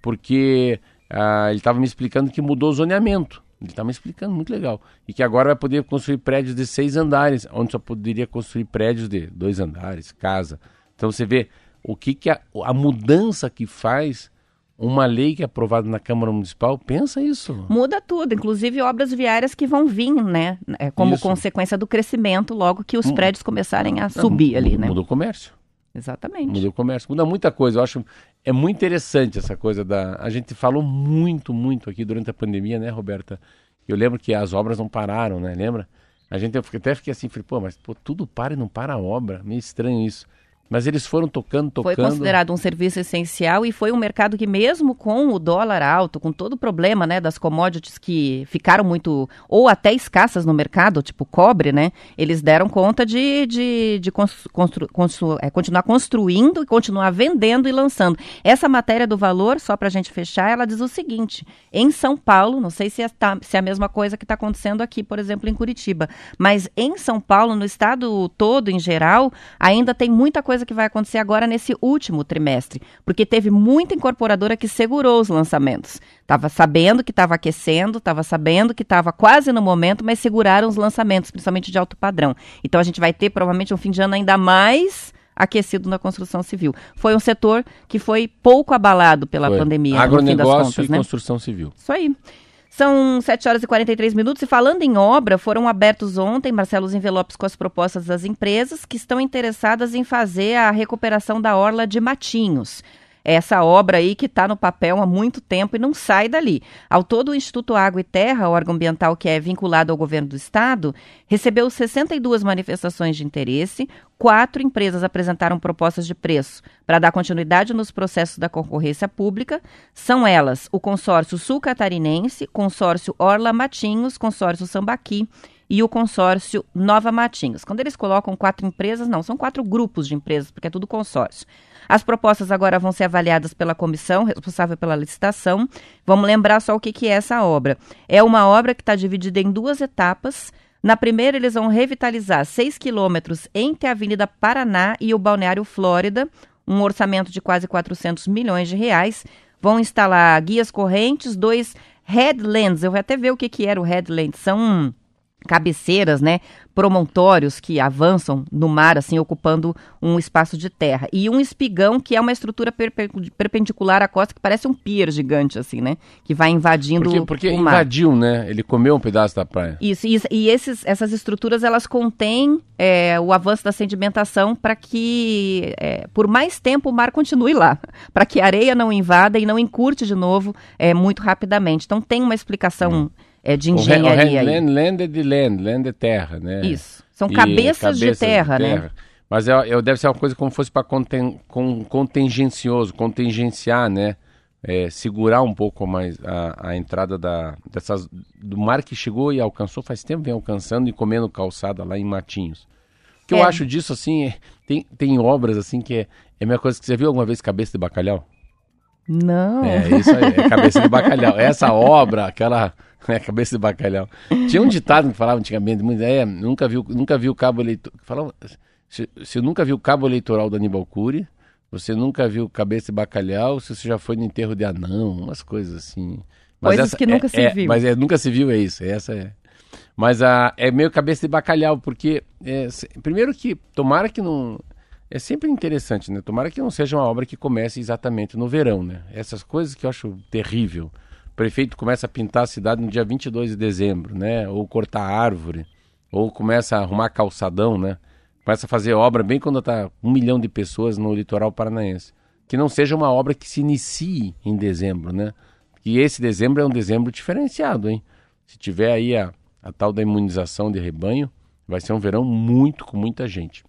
porque ah, ele estava me explicando que mudou o zoneamento. Ele estava me explicando, muito legal. E que agora vai poder construir prédios de seis andares, onde só poderia construir prédios de dois andares, casa. Então você vê o que, que a, a mudança que faz uma lei que é aprovada na Câmara Municipal, pensa isso. Muda tudo, inclusive obras viárias que vão vir, né? é, como Isso. Hum. consequência do crescimento, logo que os prédios começarem a subir ali, né? Muda o comércio. Exatamente. Muda o comércio. Muda muita coisa. Eu acho é muito interessante essa coisa da. A gente falou muito, muito aqui durante a pandemia, né, Roberta? Eu lembro que as obras não pararam, né? Lembra? A gente até fiquei assim, falei, pô, mas pô, tudo para e não para a obra. Meio estranho isso. Mas eles foram tocando, Foi tocando. considerado um serviço essencial e foi um mercado que, mesmo com o dólar alto, com todo o problema né, das commodities que ficaram muito, ou até escassas no mercado, tipo cobre, né? Eles deram conta de, de, de cons- constru- constru- é, continuar construindo e continuar vendendo e lançando. Essa matéria do valor, só para a gente fechar, ela diz o seguinte: em São Paulo, não sei se é, tá- se é a mesma coisa que está acontecendo aqui, por exemplo, em Curitiba, mas em São Paulo, no estado todo em geral, ainda tem muita coisa que vai acontecer agora nesse último trimestre, porque teve muita incorporadora que segurou os lançamentos. Estava sabendo que estava aquecendo, estava sabendo que estava quase no momento, mas seguraram os lançamentos, principalmente de alto padrão. Então a gente vai ter provavelmente um fim de ano ainda mais aquecido na construção civil. Foi um setor que foi pouco abalado pela Foi. pandemia, no fim das Agronegócio contas, e né? construção civil. Isso aí. São 7 horas e 43 minutos. E falando em obra, foram abertos ontem, Marcelo, os envelopes com as propostas das empresas que estão interessadas em fazer a recuperação da Orla de Matinhos. Essa obra aí que está no papel há muito tempo e não sai dali. Ao todo, o Instituto Água e Terra, órgão ambiental que é vinculado ao governo do estado, recebeu 62 manifestações de interesse. Quatro empresas apresentaram propostas de preço para dar continuidade nos processos da concorrência pública. São elas o consórcio sul catarinense, consórcio Orla Matinhos, consórcio Sambaqui e o consórcio Nova Matinhos. Quando eles colocam quatro empresas, não, são quatro grupos de empresas, porque é tudo consórcio. As propostas agora vão ser avaliadas pela comissão responsável pela licitação. Vamos lembrar só o que, que é essa obra. É uma obra que está dividida em duas etapas. Na primeira, eles vão revitalizar 6 quilômetros entre a Avenida Paraná e o Balneário Flórida, um orçamento de quase 400 milhões de reais. Vão instalar guias correntes, dois headlands. Eu vou até ver o que, que era o headland. São cabeceiras, né, promontórios que avançam no mar, assim, ocupando um espaço de terra. E um espigão, que é uma estrutura perpendicular à costa, que parece um pier gigante, assim, né, que vai invadindo porque, porque o mar. invadiu, né, ele comeu um pedaço da praia. Isso, e, e esses, essas estruturas, elas contêm é, o avanço da sedimentação para que, é, por mais tempo, o mar continue lá, para que a areia não invada e não encurte de novo é, muito rapidamente. Então, tem uma explicação... Hum é, de engenharia. O land, land é de land, land é terra, né? Isso. São cabeças, cabeças de, terra, de, terra, né? Mas é, é, deve ser uma coisa como fosse para conten, com, contingencioso, contingenciar, né? É, segurar um pouco mais a, a entrada da, dessas, do mar que chegou e alcançou faz tempo, vem alcançando e comendo calçada lá em Matinhos. O que é. eu acho disso, assim, é, tem, tem obras, assim, que é, é a minha coisa que você viu alguma vez Cabeça de Bacalhau? Não. É, isso aí, é Cabeça de Bacalhau. Essa obra, aquela É, cabeça de bacalhau. Tinha um ditado que falava antigamente, é, nunca viu, nunca viu o cabo eleitoral. Falava, se, você nunca viu o cabo eleitoral da Aníbal Cury, você nunca viu cabeça de bacalhau, se você já foi no enterro de anão, umas coisas assim. Mas coisas que nunca é, se é, viu. Mas é, nunca se viu, é isso. Essa é. Mas a, é meio cabeça de bacalhau, porque é, primeiro que tomara que não. É sempre interessante, né? Tomara que não seja uma obra que comece exatamente no verão, né? Essas coisas que eu acho terrível prefeito começa a pintar a cidade no dia 22 de dezembro, né? Ou cortar árvore, ou começa a arrumar calçadão, né? Começa a fazer obra bem quando está um milhão de pessoas no litoral paranaense. Que não seja uma obra que se inicie em dezembro, né? Que esse dezembro é um dezembro diferenciado, hein? Se tiver aí a, a tal da imunização de rebanho, vai ser um verão muito com muita gente.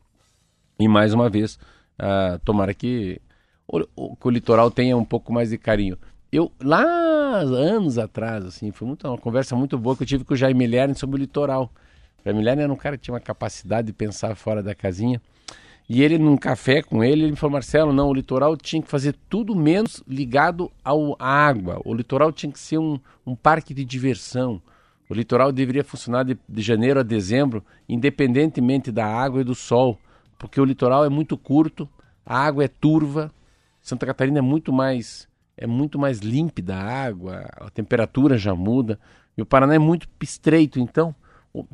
E mais uma vez, uh, tomara que o, o, que o litoral tenha um pouco mais de carinho. Eu, lá anos atrás, assim, foi muito, uma conversa muito boa que eu tive com o Jaime Lerner sobre o litoral. O Jaime Lerner era um cara que tinha uma capacidade de pensar fora da casinha. E ele, num café com ele, ele me falou, Marcelo, não, o litoral tinha que fazer tudo menos ligado ao, à água. O litoral tinha que ser um, um parque de diversão. O litoral deveria funcionar de, de janeiro a dezembro, independentemente da água e do sol. Porque o litoral é muito curto, a água é turva, Santa Catarina é muito mais é muito mais límpida a água, a temperatura já muda. E o Paraná é muito estreito, então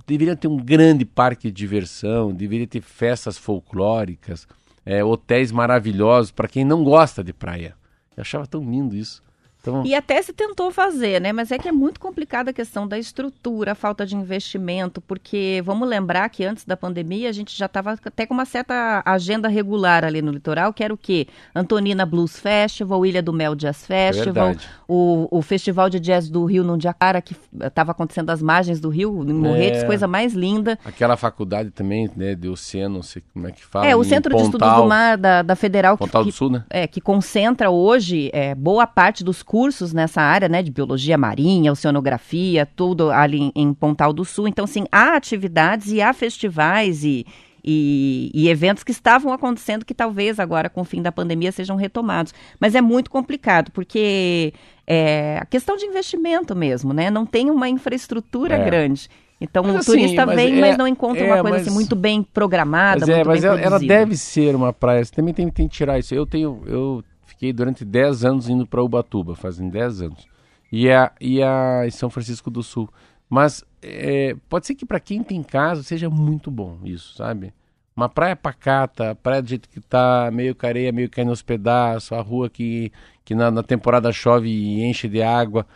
deveria ter um grande parque de diversão, deveria ter festas folclóricas, é, hotéis maravilhosos para quem não gosta de praia. Eu achava tão lindo isso. Então... E até se tentou fazer, né? Mas é que é muito complicada a questão da estrutura, a falta de investimento, porque vamos lembrar que antes da pandemia a gente já estava até com uma certa agenda regular ali no litoral, que era o quê? Antonina Blues Festival, Ilha do Mel Jazz Festival, é o, o Festival de Jazz do Rio Nundiacara, que estava acontecendo às margens do rio, em Morretes, é... coisa mais linda. Aquela faculdade também, né, de oceano, não sei como é que fala. É, o Centro Pontal, de Estudos do Mar da, da Federal. Pontal que, do Sul, né? É, que concentra hoje é, boa parte dos cursos nessa área, né, de biologia marinha, oceanografia, tudo ali em Pontal do Sul. Então, sim, há atividades e há festivais e, e, e, eventos que estavam acontecendo que talvez agora, com o fim da pandemia, sejam retomados. Mas é muito complicado, porque é a questão de investimento mesmo, né? Não tem uma infraestrutura é. grande. Então mas, o assim, turista mas vem, é, mas não encontra é, uma coisa mas, assim muito bem programada, mas é, muito mas ela, ela, deve ser uma praia. Você também tem, tem que tirar isso. Eu tenho, eu Fiquei durante 10 anos indo para Ubatuba, fazem 10 anos. E a, e a São Francisco do Sul. Mas é, pode ser que para quem tem casa seja muito bom isso, sabe? Uma praia pacata, praia do jeito que tá, meio careia, meio caindo aos pedaços, a rua que, que na, na temporada chove e enche de água.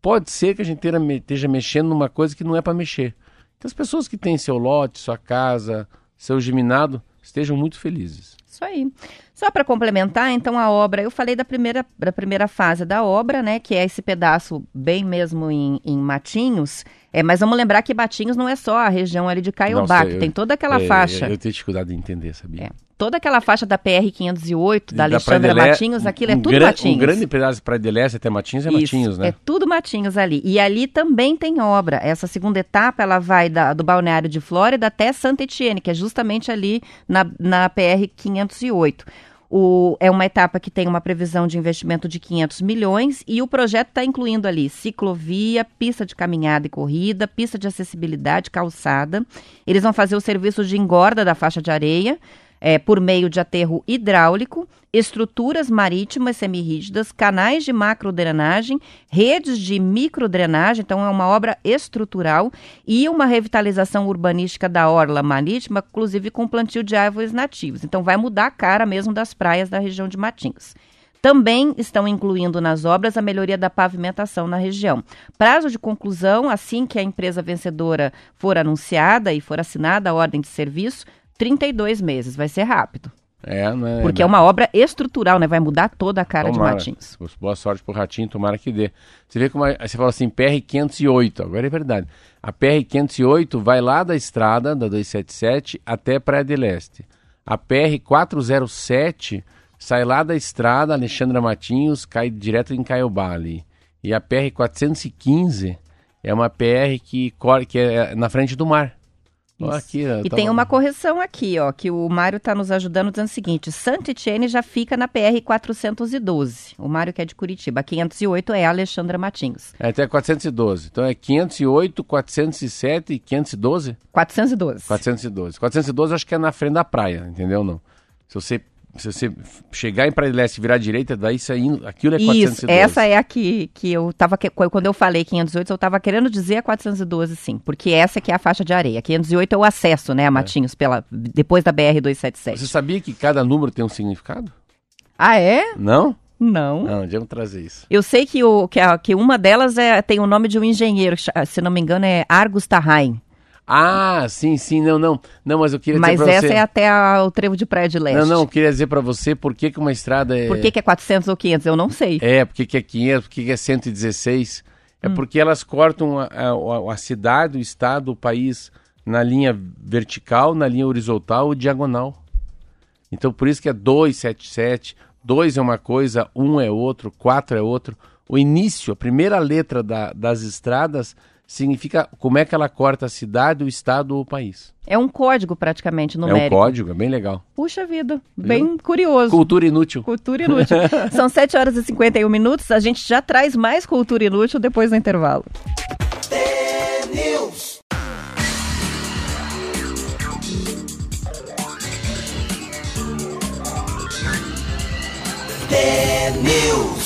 Pode ser que a gente esteja mexendo numa coisa que não é para mexer. Que as pessoas que têm seu lote, sua casa, seu geminado, estejam muito felizes. Isso aí. Só para complementar, então, a obra, eu falei da primeira, da primeira fase da obra, né, que é esse pedaço bem mesmo em, em Matinhos, é, mas vamos lembrar que Matinhos não é só a região ali de Caiobá, que tem toda aquela é, faixa. Eu, eu tenho dificuldade de entender, sabia? É, toda aquela faixa da PR-508, da, da Alexandra Matinhos, aquilo um é tudo gran, Matinhos. Um grande pedaço de Praia de Leste até Matinhos é Isso, Matinhos, né? é tudo Matinhos ali. E ali também tem obra. Essa segunda etapa, ela vai da, do Balneário de Flórida até Santa Etienne, que é justamente ali na, na PR-508. O, é uma etapa que tem uma previsão de investimento de 500 milhões e o projeto está incluindo ali ciclovia, pista de caminhada e corrida, pista de acessibilidade, calçada. Eles vão fazer o serviço de engorda da faixa de areia. É, por meio de aterro hidráulico, estruturas marítimas semirrígidas, canais de macrodrenagem, redes de microdrenagem, então é uma obra estrutural e uma revitalização urbanística da orla marítima, inclusive com plantio de árvores nativas. Então vai mudar a cara mesmo das praias da região de Matinhos. Também estão incluindo nas obras a melhoria da pavimentação na região. Prazo de conclusão, assim que a empresa vencedora for anunciada e for assinada a ordem de serviço, 32 meses. Vai ser rápido. É, né? Porque é uma obra estrutural, né? Vai mudar toda a cara Tomara. de Matins. Boa sorte pro Ratinho, tomara que dê. Você vê como a- você fala assim, PR 508, agora é verdade. A PR 508 vai lá da estrada da 277 até Praia de Leste. A PR 407 sai lá da estrada Alexandra Matinhos, cai direto em Caiobá ali. E a PR 415 é uma PR que, que é na frente do mar. Aqui, E tá tem bom. uma correção aqui, ó, que o Mário está nos ajudando dizendo o seguinte: Santitiene já fica na PR 412. O Mário que é de Curitiba. A 508 é a Alexandra Matinhos. É até 412. Então é 508, 407 e 512? 412. 412. 412 acho que é na frente da praia, entendeu? Não. Se você, se você chegar em Praia de Leste e virar à direita, daí aí, aquilo é 412. Isso, essa é a que, que eu tava. Quando eu falei 508, eu tava querendo dizer a 412, sim. Porque essa que é a faixa de areia. 508 é o acesso, né, a Matinhos, pela, depois da BR-277. Você sabia que cada número tem um significado? Ah, é? Não? Não. Não, devemos trazer isso. Eu sei que, o, que, a- que uma delas é, tem o nome de um engenheiro, se não me engano é Argus Tarrain. Ah, sim, sim, não, não. Não, mas eu queria Mas dizer pra essa você... é até a- o trevo de Praia de Leste. Não, não, eu queria dizer pra você por que, que uma estrada é... Por que, que é 400 ou 500? Eu não sei. É, por que, que é 500, por que, que é 116? É porque elas cortam a, a- a cidade, o estado, o país na linha vertical, na linha horizontal ou diagonal. Então por isso que é 277, 2 é uma coisa, 1 é outro, 4 é outro. O início, a primeira letra da- das estradas significa como é que ela corta a cidade, o estado ou o país. É um código praticamente É numérico. um código, é bem legal. Puxa vida, bem curioso. Cultura inútil. Cultura inútil. São 7 horas e 51 minutos. A gente já traz mais cultura inútil depois do intervalo. News. News.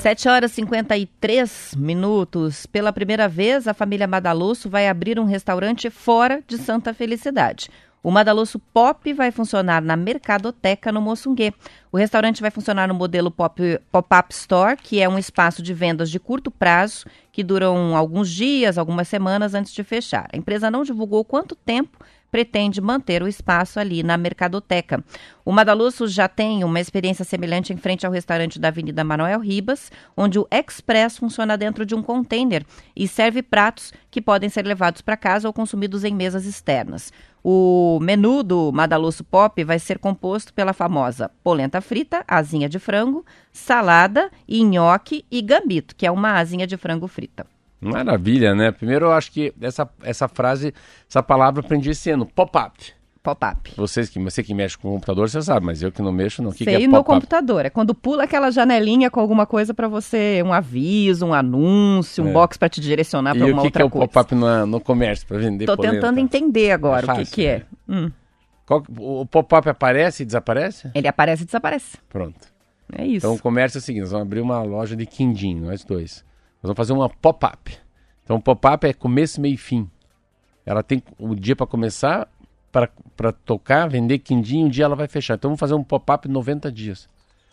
7 horas e 53 minutos. Pela primeira vez, a família Madalosso vai abrir um restaurante fora de Santa Felicidade. O Madalosso Pop vai funcionar na Mercadoteca, no Moçunguê. O restaurante vai funcionar no modelo Pop- Pop-Up Store, que é um espaço de vendas de curto prazo, que duram alguns dias, algumas semanas antes de fechar. A empresa não divulgou quanto tempo pretende manter o espaço ali na Mercadoteca. O Madalosso já tem uma experiência semelhante em frente ao restaurante da Avenida Manuel Ribas, onde o Express funciona dentro de um container e serve pratos que podem ser levados para casa ou consumidos em mesas externas. O menu do Madalosso Pop vai ser composto pela famosa polenta frita, asinha de frango, salada, nhoque e gambito, que é uma asinha de frango frita. Maravilha, né? Primeiro eu acho que essa, essa frase, essa palavra eu aprendi esse ano, pop-up. Pop-up. Vocês que, você que mexe com o computador, você sabe, mas eu que não mexo, não. O que, que Sei é no pop-up? computador. É quando pula aquela janelinha com alguma coisa para você, um aviso, um anúncio, um É. box para te direcionar E para o uma que, que outra é o coisa. pop-up na- no comércio para vender Tô polenta? tentando entender agora É o que, fácil, que é. né? Hum. Qual- o pop-up aparece e desaparece? Ele aparece e desaparece. Pronto. É isso. Então o comércio é o seguinte, nós vamos abrir uma loja de quindim, nós dois. Nós vamos fazer uma pop-up. Então pop-up é começo, meio e fim. Ela tem o dia para começar, para tocar, vender quindim, um dia ela vai fechar. Então vamos fazer um pop-up 90 dias.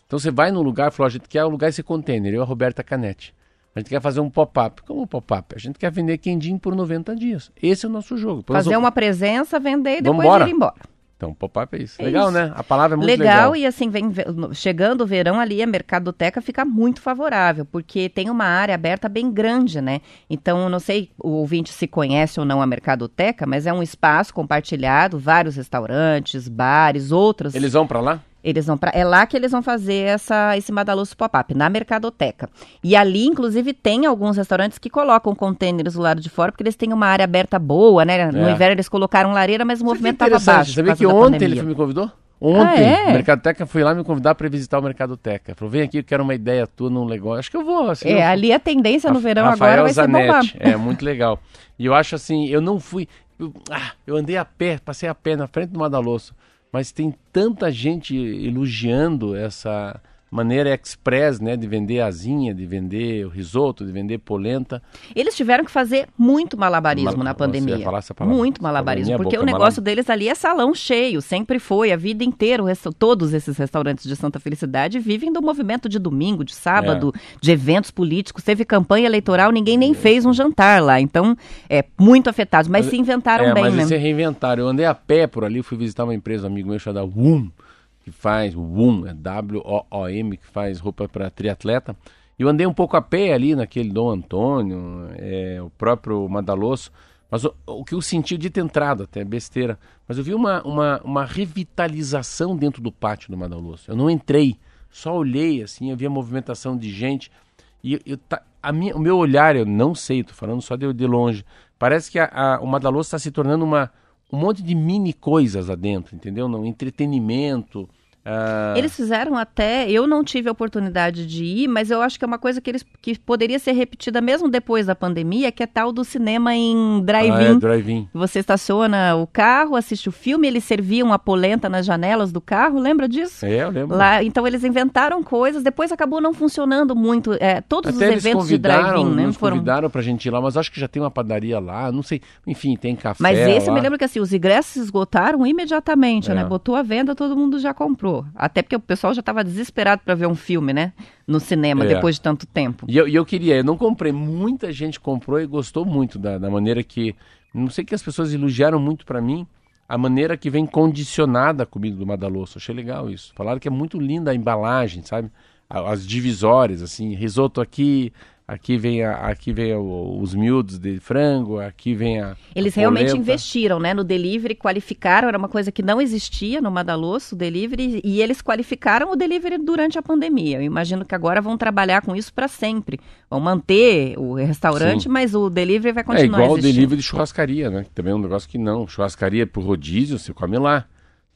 Então você vai num lugar, falou, a gente quer alugar esse container, eu e a Roberta Canetti. A gente quer fazer um pop-up. Como um pop-up? A gente quer vender quindim por 90 dias. Esse é o nosso jogo. Depois Fazer uma presença, vender e depois Vambora. ir embora. Então pop-up é isso. É legal, isso. né? A palavra é muito legal, legal. e assim, vem chegando o verão ali, a Mercadoteca fica muito favorável, porque tem uma área aberta bem grande, né? Então, não sei o ouvinte se conhece ou não a Mercadoteca, mas é um espaço compartilhado, vários restaurantes, bares, outros. Eles vão para lá? Eles vão pra, é lá que eles vão fazer essa, esse Madaloso Pop-Up, na Mercadoteca. E ali, inclusive, tem alguns restaurantes que colocam containers do lado de fora, porque eles têm uma área aberta boa, né? No É. inverno eles colocaram lareira, mas o que movimento estava baixo. Sabia que ontem ele pandemia. me convidou? Ontem, Ah, é? Mercadoteca foi lá me convidar para visitar o Mercadoteca. Falou, vem aqui, eu quero uma ideia tua num negócio. Acho que eu vou. Assim, É, eu- ali a tendência no verão Rafael agora vai ser bombar. Zanetti. É, muito legal. E eu acho assim, eu não fui... eu, ah, eu andei a pé, passei a pé na frente do Madalosso, mas tem tanta gente elogiando essa maneira express, né, de vender asinha, de vender o risoto, de vender polenta. Eles tiveram que fazer muito malabarismo Mal, na pandemia. Muito malabarismo, porque o negócio deles ali é salão cheio, sempre foi a vida inteira. Todos esses restaurantes de Santa Felicidade vivem do movimento de domingo, de sábado, é. de eventos políticos. Teve campanha eleitoral, ninguém nem fez um jantar lá. Então, é muito afetado, mas, mas se inventaram é, bem, mas né? Mas se reinventaram. Eu andei a pé por ali, fui visitar uma empresa, um amigo meu chamado WUM que faz, WOM, é W-O-O-M, que faz roupa para triatleta. Eu andei um pouco a pé ali naquele Dom Antônio, é, o próprio Madalosso. Mas o, o, que eu senti de ter entrado, até besteira, mas eu vi uma, uma, uma revitalização dentro do pátio do Madalosso. Eu não entrei, só olhei assim, eu vi a movimentação de gente. E eu, tá, a minha, o meu olhar, eu não sei, estou falando só de, de longe, parece que a, a, o Madalosso está se tornando uma, um monte de mini coisas lá dentro, entendeu? Não, entretenimento, Uh... Eles fizeram até, eu não tive a oportunidade de ir, mas eu acho que é uma coisa que eles que poderia ser repetida mesmo depois da pandemia, que é tal do cinema em drive-in. Ah, é, drive Você estaciona o carro, assiste o filme, eles serviam a polenta nas janelas do carro, lembra disso? É, eu lembro. Lá, então eles inventaram coisas, depois acabou não funcionando muito. É, todos até os eventos de drive-in, né? Nos foram... convidaram pra gente ir lá, mas acho que já tem uma padaria lá, não sei. Enfim, tem café. Mas esse lá. me lembra que assim, os ingressos esgotaram imediatamente, é. né? Botou a venda, todo mundo já comprou. Até porque o pessoal já estava desesperado para ver um filme, né? No cinema, é. depois de tanto tempo. E eu, eu, queria, eu não comprei, muita gente comprou e gostou muito da, da maneira que. Não sei que as pessoas elogiaram muito para mim a maneira que vem condicionada a comida do Madalosso. Achei legal isso. Falaram que é muito linda a embalagem, sabe? As divisórias, assim, risoto aqui, aqui vem, a, aqui vem o, os miúdos de frango, aqui vem a. Eles a realmente investiram né, no delivery, qualificaram, era uma coisa que não existia no Madalosso, o delivery, e eles qualificaram o delivery durante a pandemia. Eu imagino que agora vão trabalhar com isso para sempre. Vão manter o restaurante, Sim. mas o delivery vai continuar. É igual existindo. o delivery de churrascaria, né? Também é um negócio que não. Churrascaria por rodízio, você come lá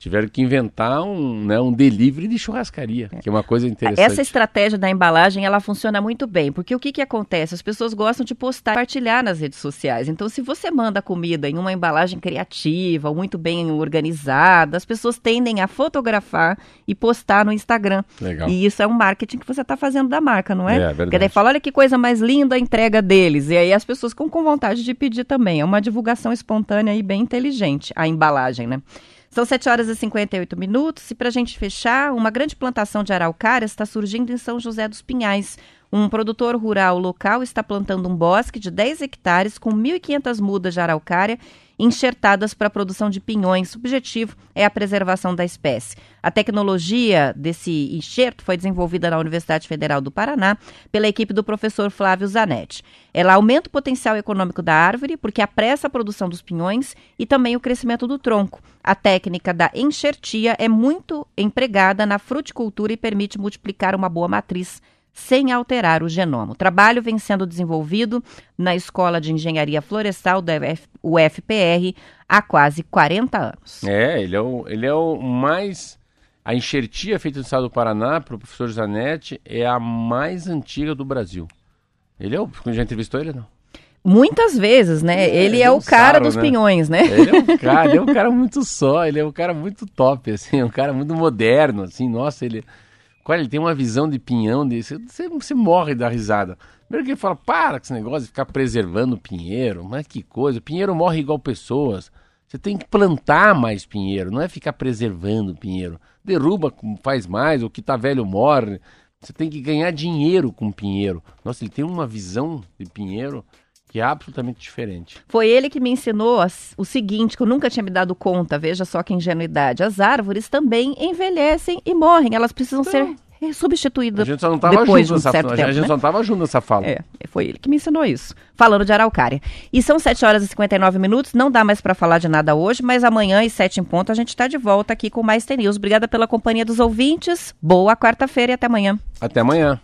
tiveram que inventar um, né, um delivery de churrascaria, que é uma coisa interessante. Essa estratégia da embalagem, ela funciona muito bem, porque o que, que acontece? As pessoas gostam de postar, partilhar nas redes sociais. Então, se você manda comida em uma embalagem criativa, muito bem organizada, as pessoas tendem a fotografar e postar no Instagram. Legal. E isso é um marketing que você está fazendo da marca, não é? É, verdade. Porque daí fala, olha que coisa mais linda a entrega deles. E aí as pessoas ficam com vontade de pedir também. É uma divulgação espontânea e bem inteligente, a embalagem, né? São 7 horas e 58 minutos e para a gente fechar, uma grande plantação de araucárias está surgindo em São José dos Pinhais. Um produtor rural local está plantando um bosque de 10 hectares com 1.500 mudas de araucária enxertadas para a produção de pinhões. O objetivo é a preservação da espécie. A tecnologia desse enxerto foi desenvolvida na Universidade Federal do Paraná pela equipe do professor Flávio Zanetti. Ela aumenta o potencial econômico da árvore porque apressa a produção dos pinhões e também o crescimento do tronco. A técnica da enxertia é muito empregada na fruticultura e permite multiplicar uma boa matriz sem alterar o genoma. O trabalho vem sendo desenvolvido na Escola de Engenharia Florestal da UFPR há quase 40 anos. É, ele é o, ele é o mais. A enxertia feita no estado do Paraná, para o professor Zanetti, é a mais antiga do Brasil. Ele é o. Já entrevistou ele não? Muitas vezes, né? É, ele é, é o cara dos né? pinhões, né? Ele é um cara, ele é um cara muito só, ele é um cara muito top, assim, um cara muito moderno, assim, nossa, ele Olha, ele tem uma visão de pinhão, de, você, você morre da risada. Primeiro que ele fala, para com esse negócio de ficar preservando o pinheiro, mas que coisa, o pinheiro morre igual pessoas. Você tem que plantar mais pinheiro, não é ficar preservando o pinheiro. Derruba, faz mais, o que tá velho morre. Você tem que ganhar dinheiro com pinheiro. Nossa, ele tem uma visão de pinheiro que é absolutamente diferente. Foi ele que me ensinou o seguinte, que eu nunca tinha me dado conta, veja só que ingenuidade. As árvores também envelhecem e morrem, elas precisam então, ser substituídas a gente só não tava depois junto de um certo tempo. A gente né? só estava junto nessa fala. É, foi ele que me ensinou isso. Falando de araucária. E são 7 horas e 59 minutos, não dá mais para falar de nada hoje, mas amanhã às 7 em ponto a gente está de volta aqui com mais TNews. Obrigada pela companhia dos ouvintes, boa quarta-feira e até amanhã. Até amanhã.